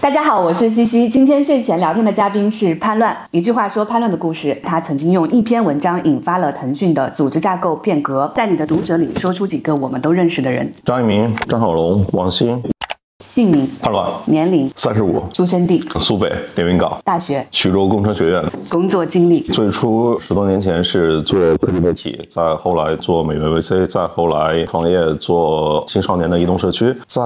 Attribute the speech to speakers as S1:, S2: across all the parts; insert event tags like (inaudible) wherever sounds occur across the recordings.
S1: 大家好，我是西西。今天睡前聊天的嘉宾是潘乱。一句话说潘乱的故事，他曾经用一篇文章引发了腾讯的组织架构变革。在你的读者里说出几个我们都认识的人：
S2: 张一鸣、张小龙、王兴。
S1: 姓名、
S2: 潘乱、
S1: 年龄、
S2: 三十五、
S1: 出生地、
S2: 苏北连云港、
S1: 大学、
S2: 徐州工程学院、
S1: 工作经历。
S2: 最初十多年前是做科技媒体，再后来做美元 VC，再后来创业做青少年的移动社区，在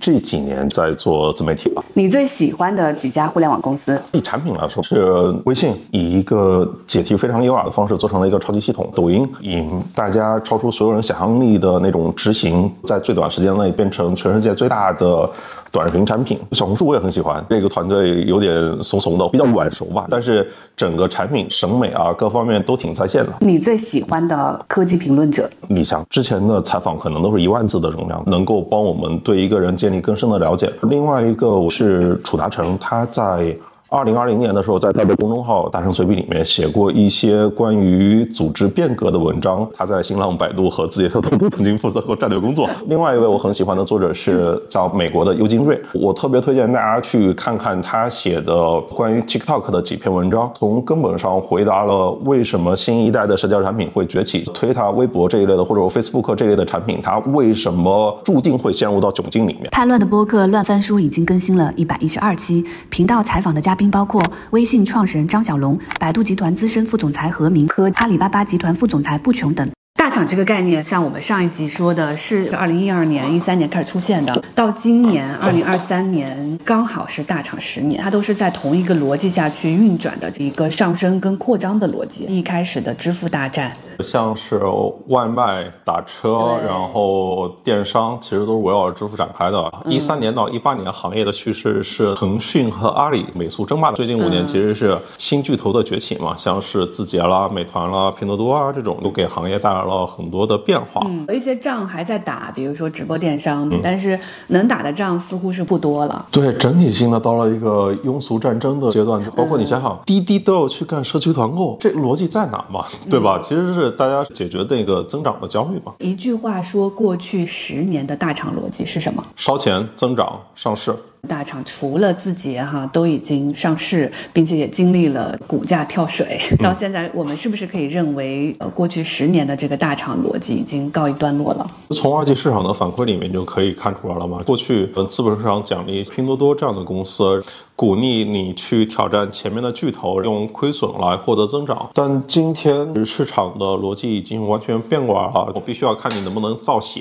S2: 这几年在做自媒体吧。
S1: 你最喜欢的几家互联网公司？
S2: 以产品来说，是微信以一个解题非常优雅的方式做成了一个超级系统；抖音以大家超出所有人想象力的那种执行，在最短时间内变成全世界最大的。短视频产品，小红书我也很喜欢。这个团队有点怂怂的，比较晚熟吧，但是整个产品审美啊，各方面都挺在线的。
S1: 你最喜欢的科技评论者？
S2: 李翔之前的采访可能都是一万字的容量，能够帮我们对一个人建立更深的了解。另外一个是楚达成，他在。二零二零年的时候，在他的公众号“大圣随笔”里面写过一些关于组织变革的文章。他在新浪、百度和字节跳动都曾经负责过战略工作。(laughs) 另外一位我很喜欢的作者是叫美国的尤金瑞，我特别推荐大家去看看他写的关于 TikTok 的几篇文章，从根本上回答了为什么新一代的社交产品会崛起，推他微博这一类的或者 Facebook 这一类的产品，它为什么注定会陷入到窘境里面。
S1: 叛乱的播客乱翻书已经更新了一百一十二期，频道采访的嘉宾。并包括微信创始人张小龙、百度集团资深副总裁何明和阿里巴巴集团副总裁布琼等。大厂这个概念，像我们上一集说的，是二零一二年、一三年开始出现的，到今年二零二三年刚好是大厂十年，它都是在同一个逻辑下去运转的这一个上升跟扩张的逻辑。一开始的支付大战。
S2: 像是外卖、打车，然后电商，其实都是围绕着支付展开的。一三年到一八年，行业的趋势是腾讯和阿里美苏争霸的。最近五年其实是新巨头的崛起嘛，像是字节啦、美团啦、拼多多啊这种，都给行业带来了很多的变化。
S1: 嗯，有一些仗还在打，比如说直播电商，但是能打的仗似乎是不多了。
S2: 对，整体性的到了一个庸俗战争的阶段。包括你想想，滴滴都要去干社区团购，这逻辑在哪嘛？对吧？其实是。大家解决那个增长的焦虑吧？
S1: 一句话说，过去十年的大厂逻辑是什么？
S2: 烧钱、增长、上市。
S1: 大厂除了字节哈，都已经上市，并且也经历了股价跳水。到现在，我们是不是可以认为，呃，过去十年的这个大厂逻辑已经告一段落了？
S2: 从二级市场的反馈里面就可以看出来了嘛。过去，嗯，资本市场奖励拼多多这样的公司，鼓励你去挑战前面的巨头，用亏损来获得增长。但今天市场的逻辑已经完全变过来了，我必须要看你能不能造血，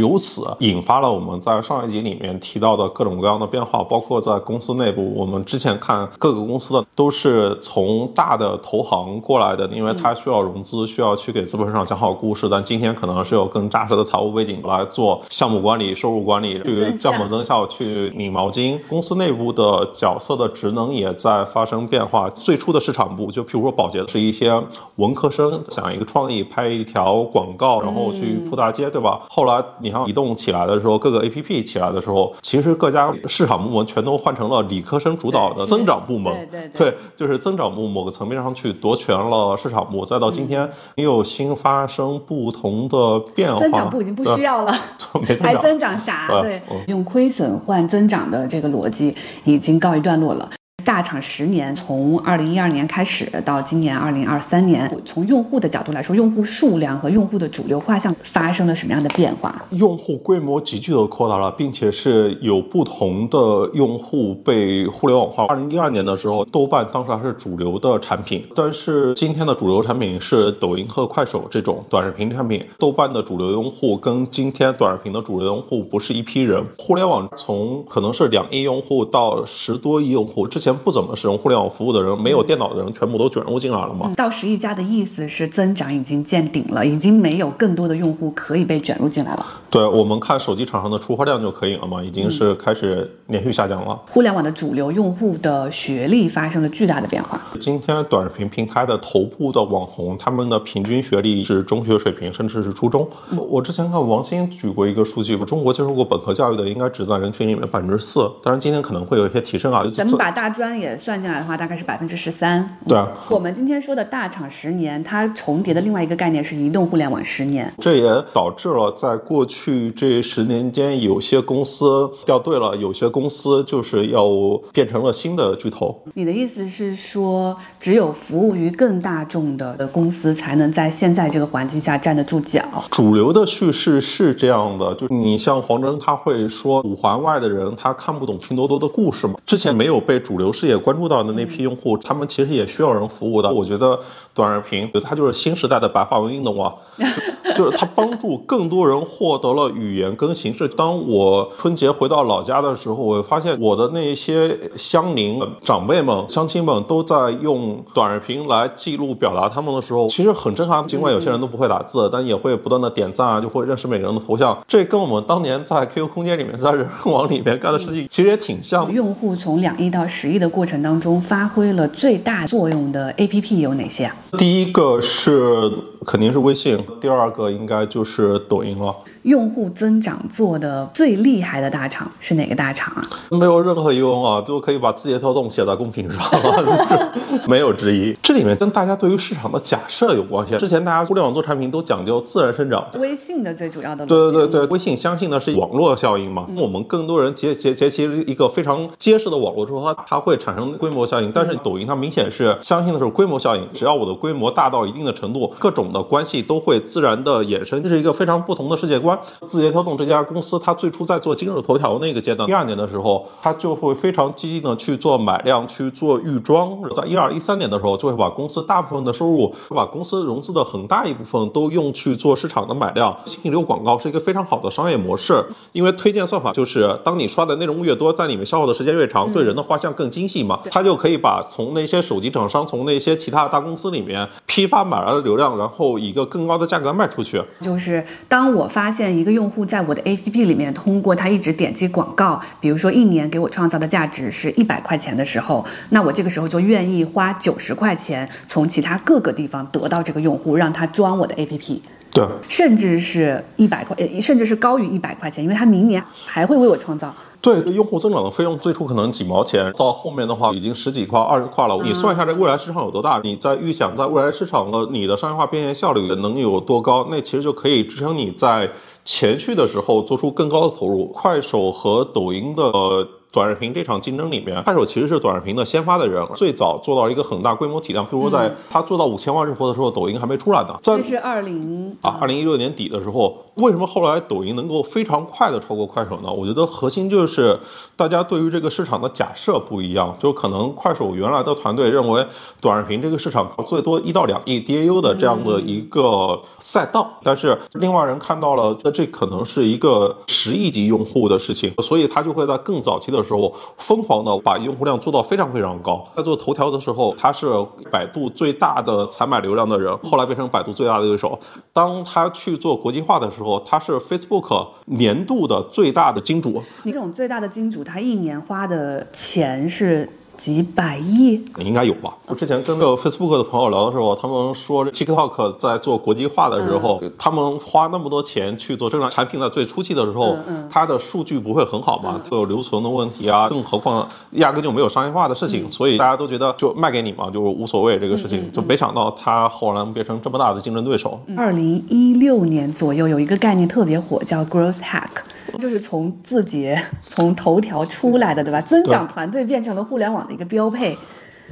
S2: 由此引发了我们在上一集里面提到的各种各样的。变化包括在公司内部，我们之前看各个公司的都是从大的投行过来的，因为它需要融资，需要去给资本市场讲好故事。但今天可能是有更扎实的财务背景来做项目管理、收入管理，去降本增效，去拧毛巾。公司内部的角色的职能也在发生变化。最初的市场部，就譬如说保洁，是一些文科生想一个创意，拍一条广告，然后去铺大街，对吧？后来你看移动起来的时候，各个 APP 起来的时候，其实各家市市场部门全都换成了理科生主导的增长部门，
S1: 对对对，
S2: 就是增长部某个层面上去夺权了市场部，再到今天又新发生不同的变化，
S1: 增长部已经不需要了，还增长啥？对，用亏损换增长的这个逻辑已经告一段落了。大厂十年，从二零一二年开始到今年二零二三年，从用户的角度来说，用户数量和用户的主流画像发生了什么样的变化？
S2: 用户规模急剧的扩大了，并且是有不同的用户被互联网化。二零一二年的时候，豆瓣当时还是主流的产品，但是今天的主流产品是抖音和快手这种短视频产品。豆瓣的主流用户跟今天短视频的主流用户不是一批人。互联网从可能是两亿用户到十多亿用户之前。不怎么使用互联网服务的人，没有电脑的人，全部都卷入进来了吗？
S1: 到十亿加的意思是增长已经见顶了，已经没有更多的用户可以被卷入进来了。
S2: 对我们看手机厂商的出货量就可以了嘛，已经是开始连续下降了。
S1: 互联网的主流用户的学历发生了巨大的变化。
S2: 今天短视频平台的头部的网红，他们的平均学历是中学水平，甚至是初中。我之前看王鑫举过一个数据，中国接受过本科教育的应该只占人群里面百分之四，当然今天可能会有一些提升啊。
S1: 咱们把大专专也算进来的话，大概是百分之十三。
S2: 对啊，
S1: 我们今天说的大厂十年，它重叠的另外一个概念是移动互联网十年。
S2: 这也导致了在过去这十年间，有些公司掉队了，有些公司就是要变成了新的巨头。
S1: 你的意思是说，只有服务于更大众的公司，才能在现在这个环境下站得住脚？
S2: 主流的叙事是这样的，就你像黄峥，他会说五环外的人他看不懂拼多多的故事嘛？之前没有被主流视野关注到的那批用户，他们其实也需要人服务的。我觉得短视频，它就是新时代的白话文运动啊，(laughs) 就是它帮助更多人获得了语言跟形式。当我春节回到老家的时候，我发现我的那些乡邻长辈们、乡亲们都在用短视频来记录表达他们的时候，其实很震撼。尽管有些人都不会打字，但也会不断的点赞啊，就会认识每个人的头像。这跟我们当年在 QQ 空间里面、在人人网里面干的事情其实也挺像。
S1: 用户从两亿到十亿的过程当中，发挥了最大作用的 APP 有哪些啊？
S2: 第一个是肯定是微信，第二个应该就是抖音了。
S1: 用户增长做的最厉害的大厂是哪个大厂啊？
S2: 没有任何疑问啊，就可以把字节跳动写在公屏上，(laughs) 没有之一。这里面跟大家对于市场的假设有关系。之前大家互联网做产品都讲究自然生长，
S1: 微信的最主要的
S2: 对对对对，微信相信的是网络效应嘛。我们更多人结结结起一个非常结实的网络之后，它它会产生规模效应。但是抖音它明显是相信的是规模效应，只要我的规模大到一定的程度，各种的关系都会自然的衍生，这是一个非常不同的世界观。字节跳动这家公司，它最初在做今日头条那个阶段，一二年的时候，它就会非常积极的去做买量，去做预装。在一二一三年的时候，就会把公司大部分的收入，把公司融资的很大一部分都用去做市场的买量。信息流广告是一个非常好的商业模式，因为推荐算法就是当你刷的内容越多，在里面消耗的时间越长，对人的画像更精细嘛，它就可以把从那些手机厂商，从那些其他大公司里面批发买来的流量，然后以一个更高的价格卖出去。
S1: 就是当我发现一个用户在我的 APP 里面通过他一直点击广告，比如说一年给我创造的价值是一百块钱的时候，那我这个时候就愿意花九十块钱从其他各个地方得到这个用户，让他装我的 APP。
S2: 对，
S1: 甚至是一百块，呃，甚至是高于一百块钱，因为他明年还会为我创造。
S2: 对，用户增长的费用最初可能几毛钱，到后面的话已经十几块、二十块了。你算一下这未来市场有多大？你在预想在未来市场的你的商业化变现效率能有多高？那其实就可以支撑你在前续的时候做出更高的投入。快手和抖音的。短视频这场竞争里面，快手其实是短视频的先发的人，最早做到一个很大规模体量。譬如，在它做到五千万日活的时候，抖音还没出来呢。
S1: 这是二零
S2: 啊，二零一六年底的时候，为什么后来抖音能够非常快的超过快手呢？我觉得核心就是大家对于这个市场的假设不一样，就可能快手原来的团队认为短视频这个市场最多一到两亿 DAU 的这样的一个赛道，但是另外人看到了，那这可能是一个十亿级用户的事情，所以他就会在更早期的。时候疯狂的把用户量做到非常非常高，在做头条的时候，他是百度最大的采买流量的人，后来变成百度最大的对手。当他去做国际化的时候，他是 Facebook 年度的最大的金主。
S1: 你这种最大的金主，他一年花的钱是？几百亿
S2: 应该有吧？我之前跟个 Facebook 的朋友聊的时候，他们说 TikTok 在做国际化的时候，他们花那么多钱去做这款产品在最初期的时候，它的数据不会很好嘛，会有留存的问题啊，更何况压根就没有商业化的事情，所以大家都觉得就卖给你嘛，就是无所谓这个事情，就没想到它后来变成这么大的竞争对手。
S1: 二零一六年左右有一个概念特别火，叫 Growth Hack。就是从字节、从头条出来的，对吧？增长团队变成了互联网的一个标配。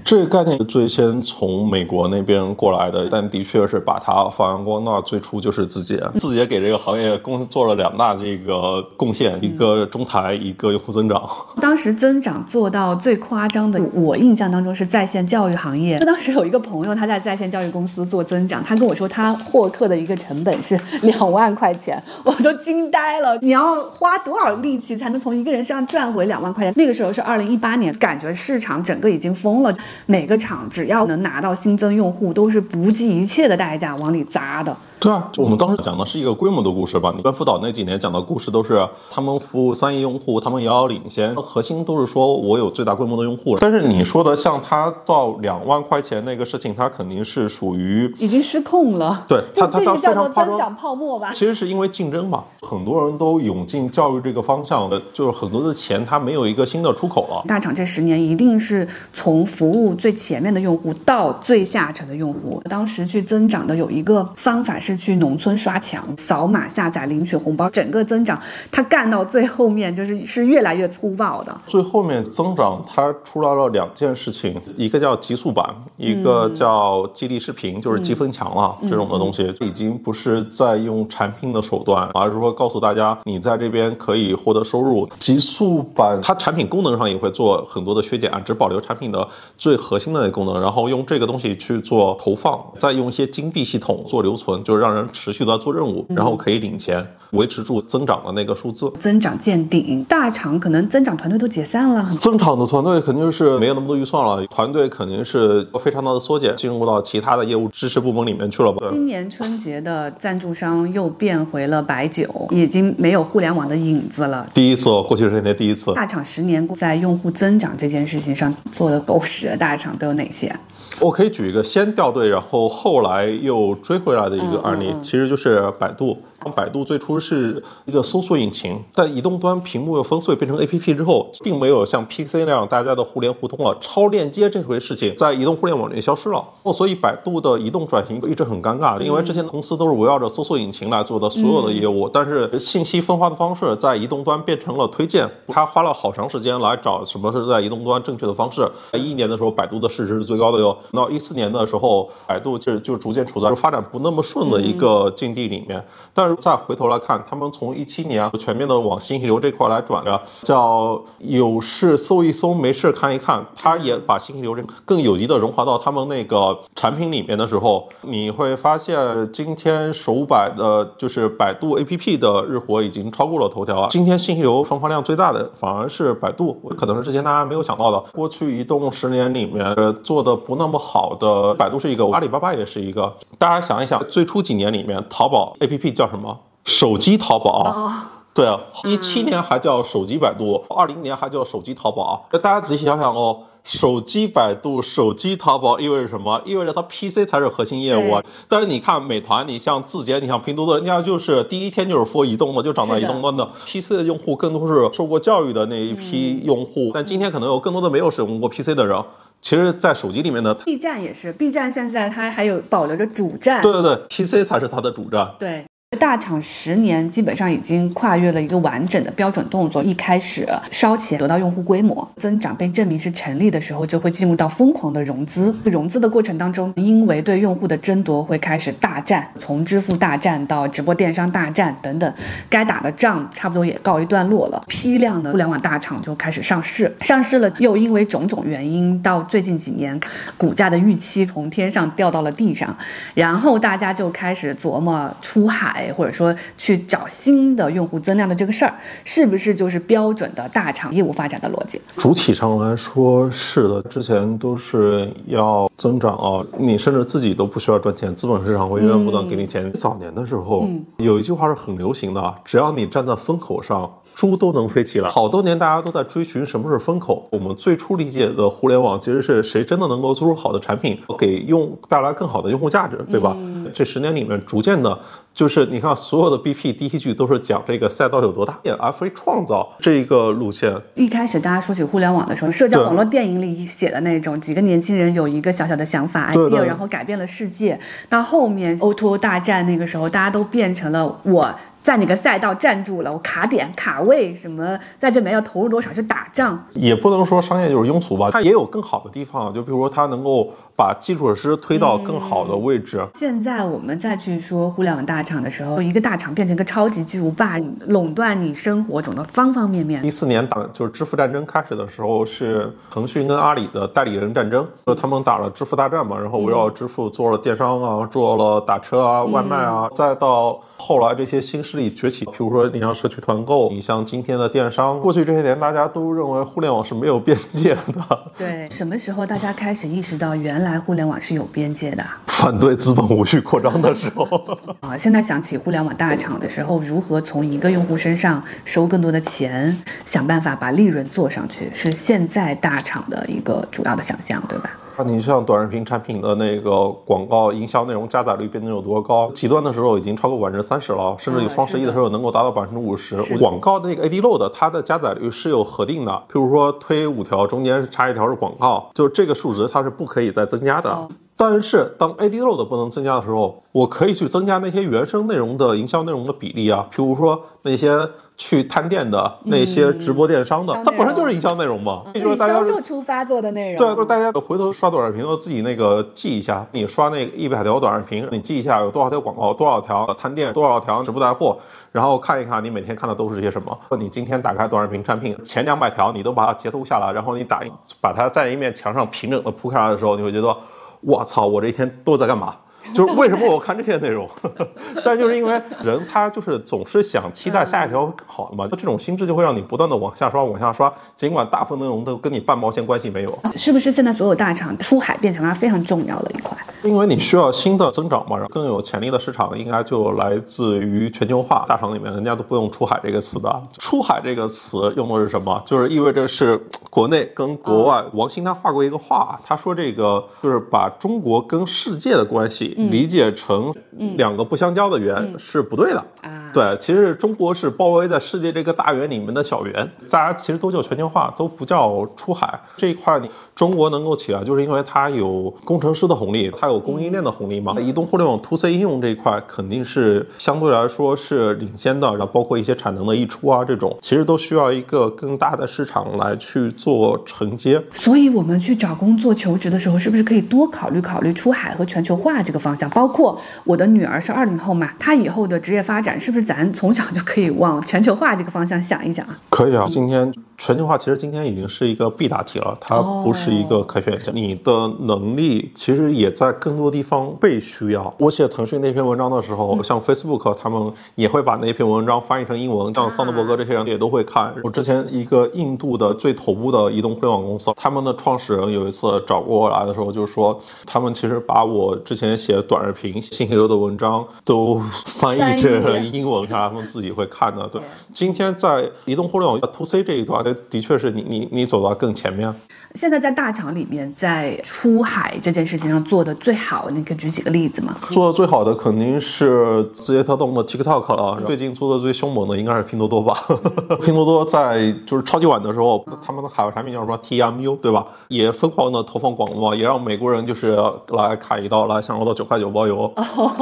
S2: 这个概念最先从美国那边过来的，但的确是把它发扬光大。最初就是字节，字节给这个行业公司做了两大这个贡献，一个中台，一个用户增长。(laughs)
S1: 当时增长做到最夸张的，我印象当中是在线教育行业。当时有一个朋友他在在线教育公司做增长，他跟我说他获客的一个成本是 (laughs) 两万块钱，我都惊呆了。你要花多少力气才能从一个人身上赚回两万块钱？那个时候是二零一八年，感觉市场整个已经疯了。每个厂只要能拿到新增用户，都是不计一切的代价往里砸的。
S2: 对啊，我们当时讲的是一个规模的故事吧。你跟辅导那几年讲的故事都是他们服务三亿用户，他们遥遥领先，核心都是说我有最大规模的用户。但是你说的像他到两万块钱那个事情，他肯定是属于
S1: 已经失控了。
S2: 对，
S1: 就
S2: 它它它
S1: 这就叫做
S2: 非常夸张。
S1: 增长泡沫吧。
S2: 其实是因为竞争嘛，很多人都涌进教育这个方向，的就是很多的钱它没有一个新的出口了。
S1: 大厂这十年一定是从服务最前面的用户到最下沉的用户。当时去增长的有一个方法是去农村刷墙，扫码下载领取红包，整个增长它干到最后面就是是越来越粗暴的。
S2: 最后面增长，它出来了两件事情，一个叫极速版，一个叫激励视频，就是积分墙了、这种的东西，已经不是在用产品的手段，而是说告诉大家你在这边可以获得收入。极速版它产品功能上也会做很多的削减，只保留产品的最核心的那个功能，然后用这个东西去做投放，再用一些金币系统做留存，就是让人持续的做任务，然后可以领钱，维持住增长的那个数字。
S1: 增长见顶，大厂可能增长团队都解散了，
S2: 增长的团队肯定是没有那么多预算了，团队肯定是非常大的缩减，进入到其他的业务支持部门里面去了吧？
S1: 今年春节的赞助商又变回了白酒，已经没有互联网的影子了。
S2: 第一次哦，过去十年第一次。
S1: 大厂十年在用户增长这件事情上做的狗屎的大厂都有哪些？
S2: 我可以举一个先掉队，然后后来又追回来的一个案例，其实就是百度。百度最初是一个搜索引擎，在移动端屏幕又粉碎变成 APP 之后，并没有像 PC 那样大家的互联互通了，超链接这回事情在移动互联网里消失了。哦，所以百度的移动转型一直很尴尬，因为之前的公司都是围绕着搜索引擎来做的所有的业务，但是信息分发的方式在移动端变成了推荐，他花了好长时间来找什么是在移动端正确的方式。一一年的时候，百度的市值是最高的哟。到一四年的时候，百度就就逐渐处在发展不那么顺的一个境地里面，但是。再回头来看，他们从一七年全面的往信息流这块来转的，叫有事搜一搜，没事看一看。他也把信息流这更有机的融合到他们那个产品里面的时候，你会发现今天首百的就是百度 APP 的日活已经超过了头条啊。今天信息流分发量最大的反而是百度，可能是之前大家没有想到的。过去移动十年里面做的不那么好的，百度是一个，阿里巴巴也是一个。大家想一想，最初几年里面，淘宝 APP 叫什么？手机淘宝，对啊，一七年还叫手机百度，二零年还叫手机淘宝。那大家仔细想想哦，手机百度、手机淘宝意味着什么？意味着它 PC 才是核心业务啊。但是你看美团，你像字节，你像拼多多，人家就是第一天就是 for 移动的，就长在移动端的。PC 的用户更多是受过教育的那一批用户，但今天可能有更多的没有使用过 PC 的人。其实，在手机里面呢
S1: ，B 站也是，B 站现在它还有保留着主站，
S2: 对对对，PC 才是它的主站，
S1: 对。大厂十年基本上已经跨越了一个完整的标准动作，一开始烧钱得到用户规模增长被证明是成立的时候，就会进入到疯狂的融资。融资的过程当中，因为对用户的争夺会开始大战，从支付大战到直播电商大战等等，该打的仗差不多也告一段落了。批量的互联网大厂就开始上市，上市了又因为种种原因，到最近几年股价的预期从天上掉到了地上，然后大家就开始琢磨出海。或者说去找新的用户增量的这个事儿，是不是就是标准的大厂业务发展的逻辑？
S2: 主体上来说是的，之前都是要增长啊，你甚至自己都不需要赚钱，资本市场会源源不断给你钱。早年的时候，有一句话是很流行的，只要你站在风口上，猪都能飞起来。好多年大家都在追寻什么是风口。我们最初理解的互联网，其实是谁真的能够做出好的产品，给用带来更好的用户价值，对吧？这十年里面，逐渐的，就是你看所有的 BP 第一句都是讲这个赛道有多大，而非创造这一个路线。
S1: 一开始大家说起互联网的时候，社交网络电影里写的那种几个年轻人有一个小小的想法 idea，然后改变了世界。到后面 O2O 大战那个时候，大家都变成了我。在哪个赛道站住了，我卡点卡位什么，在这边要投入多少去打仗？
S2: 也不能说商业就是庸俗吧，它也有更好的地方，就比如说它能够把基础设施推到更好的位置。
S1: 现在我们再去说互联网大厂的时候，一个大厂变成一个超级巨无霸，垄断你生活中的方方面面。
S2: 一四年打就是支付战争开始的时候，是腾讯跟阿里的代理人战争，就他们打了支付大战嘛，然后围绕支付做了电商啊，做了打车啊、外卖啊，再到后来这些新势力。里崛起。比如说，你像社区团购，你像今天的电商，过去这些年大家都认为互联网是没有边界的。
S1: 对，什么时候大家开始意识到原来互联网是有边界的？
S2: 反对资本无序扩张的时候。(laughs)
S1: 啊，现在想起互联网大厂的时候，如何从一个用户身上收更多的钱，想办法把利润做上去，是现在大厂的一个主要的想象，对吧？
S2: 你像短视频产品的那个广告营销内容加载率变得有多高？极端的时候已经超过百分之三十了，甚至有双十一的时候能够达到百分之五十。广告的那个 AD load 它的加载率是有核定的，譬如说推五条，中间插一条是广告，就是这个数值它是不可以再增加的。但是当 AD load 不能增加的时候，我可以去增加那些原生内容的营销内容的比例啊，譬如说那些。去探店的那些直播电商的，它本身就是营销内容嘛，
S1: 以销售出发做的内容。
S2: 对，就是大家回头刷短视频都自己那个记一下，你刷那一百条短视频，你记一下有多少条广告，多少条探店，多少条直播带货，然后看一看你每天看的都是些什么。你今天打开短视频产品前两百条，你都把它截图下来，然后你打把它在一面墙上平整的铺开来的时候，你会觉得，我操，我这一天都在干嘛？(laughs) 就是为什么我看这些内容，(laughs) 但就是因为人他就是总是想期待下一条好的嘛，那这种心智就会让你不断的往下刷，往下刷，尽管大部分内容都跟你半毛钱关系没有。
S1: 是不是现在所有大厂出海变成了非常重要的一块？
S2: 因为你需要新的增长嘛，然后更有潜力的市场应该就来自于全球化。大厂里面人家都不用出海这个词的，出海这个词用的是什么？就是意味着是国内跟国外。王兴他画过一个画，他说这个就是把中国跟世界的关系。理解成两个不相交的圆是不对的。啊。对，其实中国是包围在世界这个大圆里面的小圆，大家其实都叫全球化，都不叫出海这一块。你中国能够起来，就是因为它有工程师的红利，它有供应链的红利嘛。移动互联网 to C 应用这一块肯定是相对来说是领先的，然后包括一些产能的溢出啊，这种其实都需要一个更大的市场来去做承接。
S1: 所以我们去找工作求职的时候，是不是可以多考虑考虑出海和全球化这个方向？包括我的女儿是二零后嘛，她以后的职业发展是不是咱从小就可以往全球化这个方向想一想啊？
S2: 可以啊，今天。全球化其实今天已经是一个必答题了，它不是一个可选项。你的能力其实也在更多地方被需要。我写腾讯那篇文章的时候，像 Facebook 他们也会把那篇文章翻译成英文，像桑德伯格这些人也都会看。我之前一个印度的最头部的移动互联网公司，他们的创始人有一次找过我来的时候，就说他们其实把我之前写短视频、信息流的文章都翻译成英文，让他们自己会看的。对，今天在移动互联网 To C 这一段。的确是你你你走到更前面。
S1: 现在在大厂里面，在出海这件事情上做的最好，你可以举几个例子吗？
S2: 做的最好的肯定是字节跳动的 TikTok 了。最近做的最凶猛的应该是拼多多吧？(laughs) 拼多多在就是超级晚的时候，他们的海外产品叫什么 TMU 对吧？也疯狂的投放广告，也让美国人就是来砍一刀，来享受到九块九包邮。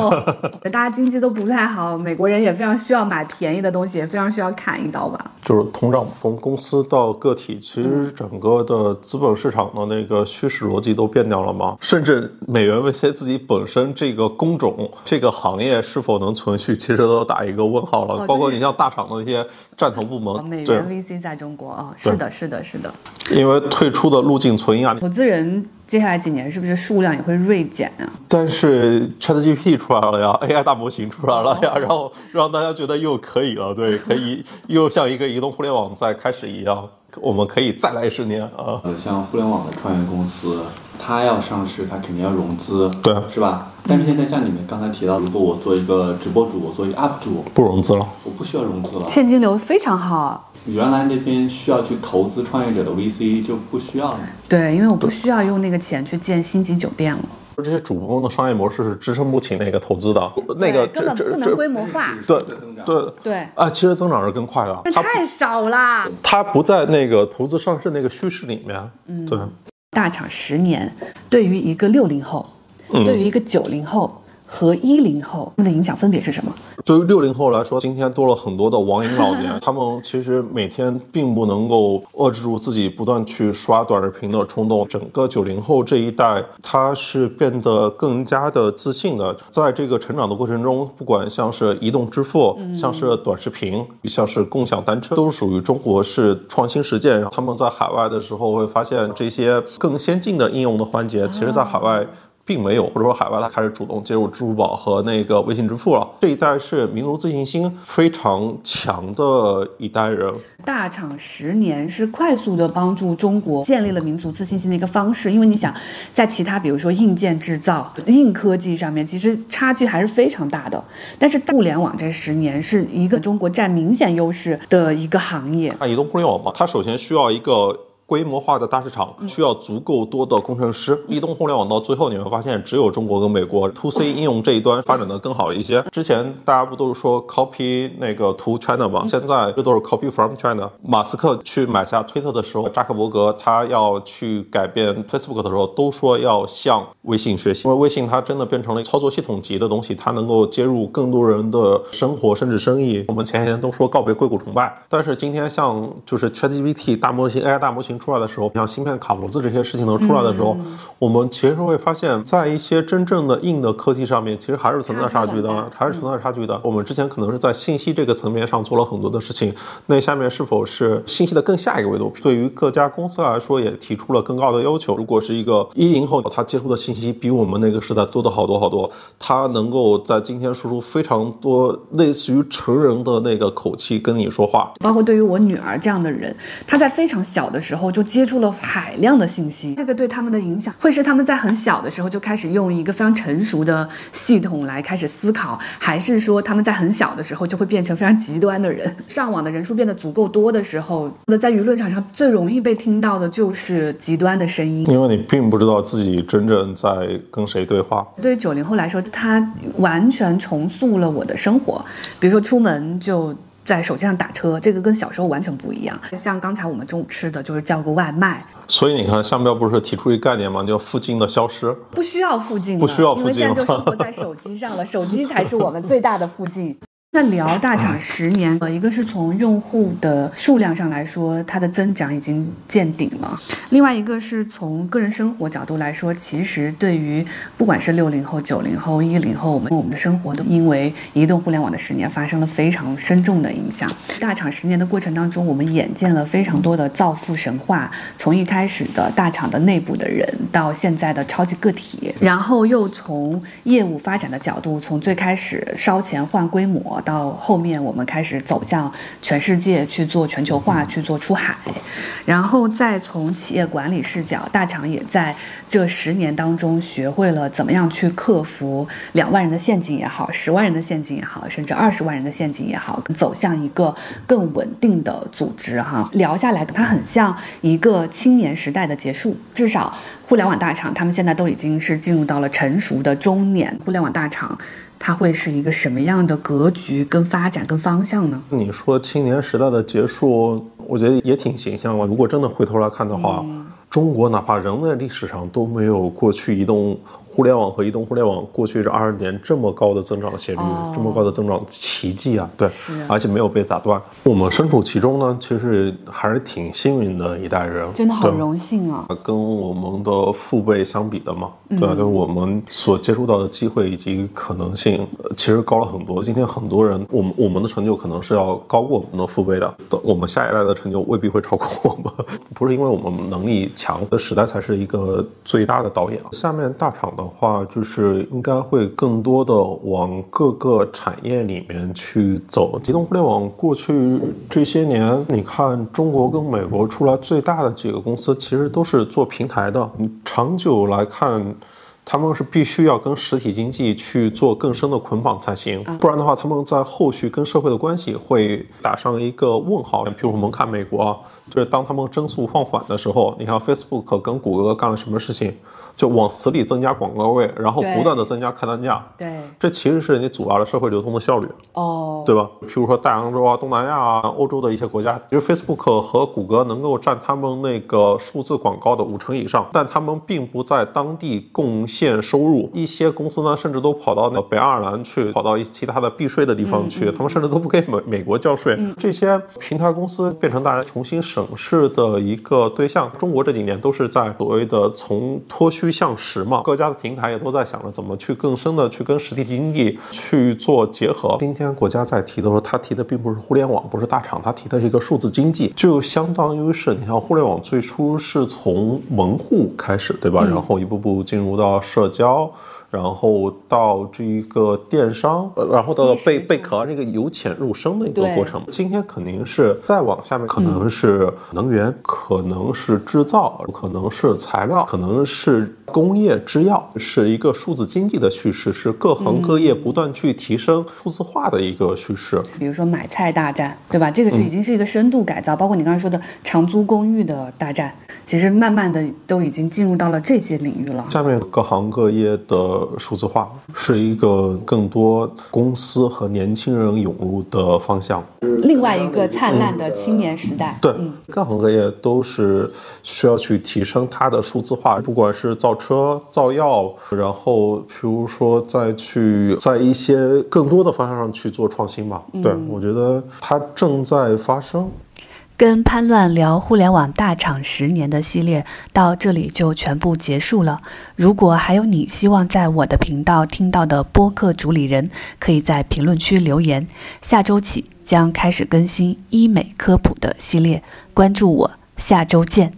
S2: (laughs)
S1: 大家经济都不太好，美国人也非常需要买便宜的东西，也非常需要砍一刀吧？
S2: 就是通胀，从公司到个体，其实整个的资资本市场的那个趋势逻辑都变掉了吗？甚至美元 VC 自己本身这个工种、这个行业是否能存续，其实都打一个问号了。包括你像大厂的那些战投部门，
S1: 美元 VC 在中国啊，是的，是的，是的。
S2: 因为退出的路径存疑啊。
S1: 投资人接下来几年是不是数量也会锐减啊？
S2: 但是 ChatGPT 出来了呀，AI 大模型出来了呀，然后让大家觉得又可以了，对，可以 (laughs) 又像一个移动互联网在开始一样。我们可以再来十年啊！
S3: 呃，像互联网的创业公司，它要上市，它肯定要融资，
S2: 对，
S3: 是吧？但是现在像你们刚才提到，如果我做一个直播主，我做一个 UP 主，
S2: 不融资了，
S3: 我不需要融资了，
S1: 现金流非常好。
S3: 原来那边需要去投资创业者的 VC 就不需要了。
S1: 对，因为我不需要用那个钱去建星级酒店了。
S2: 这些主播的商业模式是支撑不起那个投资的，那个
S1: 根本不能规模化。
S2: 对对对啊，其实增长是更快的，那
S1: 太少了。
S2: 它不在那个投资上市那个趋势里面。嗯，对。
S1: 大厂十年，对于一个六零后，对于一个九零后。和一零后他们的影响分别是什么？
S2: 对于六零后来说，今天多了很多的网瘾老年，(laughs) 他们其实每天并不能够遏制住自己不断去刷短视频的冲动。整个九零后这一代，他是变得更加的自信的。在这个成长的过程中，不管像是移动支付，像是短视频，像是共享单车，都是属于中国式创新实践。他们在海外的时候会发现，这些更先进的应用的环节，其实在海外。并没有，或者说海外它开始主动接入支付宝和那个微信支付了。这一代是民族自信心非常强的一代人。
S1: 大厂十年是快速的帮助中国建立了民族自信心的一个方式，因为你想，在其他比如说硬件制造、硬科技上面，其实差距还是非常大的。但是互联网这十年是一个中国占明显优势的一个行业。
S2: 那移动互联网嘛，它首先需要一个。规模化的大市场需要足够多的工程师。移动互联网到最后你会发现，只有中国跟美国 to C 应用这一端发展的更好一些。之前大家不都是说 copy 那个 to China 吗？现在这都是 copy from China。马斯克去买下推特的时候，扎克伯格他要去改变 Facebook 的时候，都说要向微信学习，因为微信它真的变成了操作系统级的东西，它能够接入更多人的生活甚至生意。我们前些年都说告别硅谷崇拜，但是今天像就是 ChatGPT 大模型 AI 大模型。出来的时候，像芯片卡脖子这些事情都出来的时候，我们其实会发现，在一些真正的硬的科技上面，其实还是存在差距的，还是存在差距的。我们之前可能是在信息这个层面上做了很多的事情，那下面是否是信息的更下一个维度？对于各家公司来说，也提出了更高的要求。如果是一个一零后，他接触的信息比我们那个时代多的好多好多，他能够在今天输出非常多类似于成人的那个口气跟你说话。
S1: 包括对于我女儿这样的人，她在非常小的时候。就接触了海量的信息，这个对他们的影响会是他们在很小的时候就开始用一个非常成熟的系统来开始思考，还是说他们在很小的时候就会变成非常极端的人？上网的人数变得足够多的时候，那在舆论场上最容易被听到的就是极端的声音，
S2: 因为你并不知道自己真正在跟谁对话。
S1: 对于九零后来说，他完全重塑了我的生活，比如说出门就。在手机上打车，这个跟小时候完全不一样。像刚才我们中午吃的就是叫个外卖。
S2: 所以你看，商标不是提出一个概念吗？叫附近的消失，
S1: 不需要附近，
S2: 不需要附近，
S1: 因为现在就生活在手机上了，手机才是我们最大的附近。那聊大厂十年，呃，一个是从用户的数量上来说，它的增长已经见顶了；另外一个是从个人生活角度来说，其实对于不管是六零后、九零后、一零后，我们我们的生活都因为移动互联网的十年发生了非常深重的影响。大厂十年的过程当中，我们眼见了非常多的造富神话，从一开始的大厂的内部的人，到现在的超级个体，然后又从业务发展的角度，从最开始烧钱换规模。到后面，我们开始走向全世界去做全球化，去做出海，然后再从企业管理视角，大厂也在这十年当中学会了怎么样去克服两万人的陷阱也好，十万人的陷阱也好，甚至二十万人的陷阱也好，走向一个更稳定的组织。哈，聊下来，它很像一个青年时代的结束，至少互联网大厂他们现在都已经是进入到了成熟的中年，互联网大厂。它会是一个什么样的格局、跟发展、跟方向呢？
S2: 你说青年时代的结束，我觉得也挺形象的。如果真的回头来看的话，中国哪怕人类历史上都没有过去移动。互联网和移动互联网过去这二十年这么高的增长斜率，这么高的增长奇迹啊！对，而且没有被打断。我们身处其中呢，其实还是挺幸运的一代人，
S1: 真的好荣幸啊！
S2: 跟我们的父辈相比的嘛，对啊，就是我们所接触到的机会以及可能性，其实高了很多。今天很多人，我们我们的成就可能是要高过我们的父辈的，我们下一代的成就未必会超过我们。(laughs) 不是因为我们能力强，的时代才是一个最大的导演。下面大厂的。话就是应该会更多的往各个产业里面去走。移动互联网过去这些年，你看中国跟美国出来最大的几个公司，其实都是做平台的。你长久来看。他们是必须要跟实体经济去做更深的捆绑才行，不然的话，他们在后续跟社会的关系会打上一个问号。比如我们看美国，就是当他们增速放缓的时候，你看 Facebook 跟谷歌干了什么事情，就往死里增加广告位，然后不断的增加客单价。
S1: 对，
S2: 这其实是你阻碍了社会流通的效率。哦，对吧？譬如说大洋洲啊、东南亚啊、欧洲的一些国家，其实 Facebook 和谷歌能够占他们那个数字广告的五成以上，但他们并不在当地贡献。现收入，一些公司呢，甚至都跑到那北爱尔兰去，跑到一其他的避税的地方去，他们甚至都不给美美国交税。这些平台公司变成大家重新审视的一个对象。中国这几年都是在所谓的从脱虚向实嘛，各家的平台也都在想着怎么去更深的去跟实体经济去做结合。今天国家在提的时候，他提的并不是互联网，不是大厂，他提的是一个数字经济，就相当于是你像互联网最初是从门户开始，对吧？然后一步步进入到。社交。然后到这一个电商，然后到贝贝壳这个由浅入深的一个过程。今天肯定是再往下面，可能是能源，可能是制造，可能是材料，可能是工业制药，是一个数字经济的叙事，是各行各业不断去提升数字化的一个叙事。
S1: 比如说买菜大战，对吧？这个是已经是一个深度改造，包括你刚才说的长租公寓的大战，其实慢慢的都已经进入到了这些领域了。
S2: 下面各行各业的。数字化是一个更多公司和年轻人涌入的方向，
S1: 另外一个灿烂的青年时代。
S2: 对，各行各业都是需要去提升它的数字化，不管是造车、造药，然后比如说再去在一些更多的方向上去做创新吧。对，我觉得它正在发生。
S1: 跟潘乱聊互联网大厂十年的系列到这里就全部结束了。如果还有你希望在我的频道听到的播客主理人，可以在评论区留言。下周起将开始更新医美科普的系列，关注我，下周见。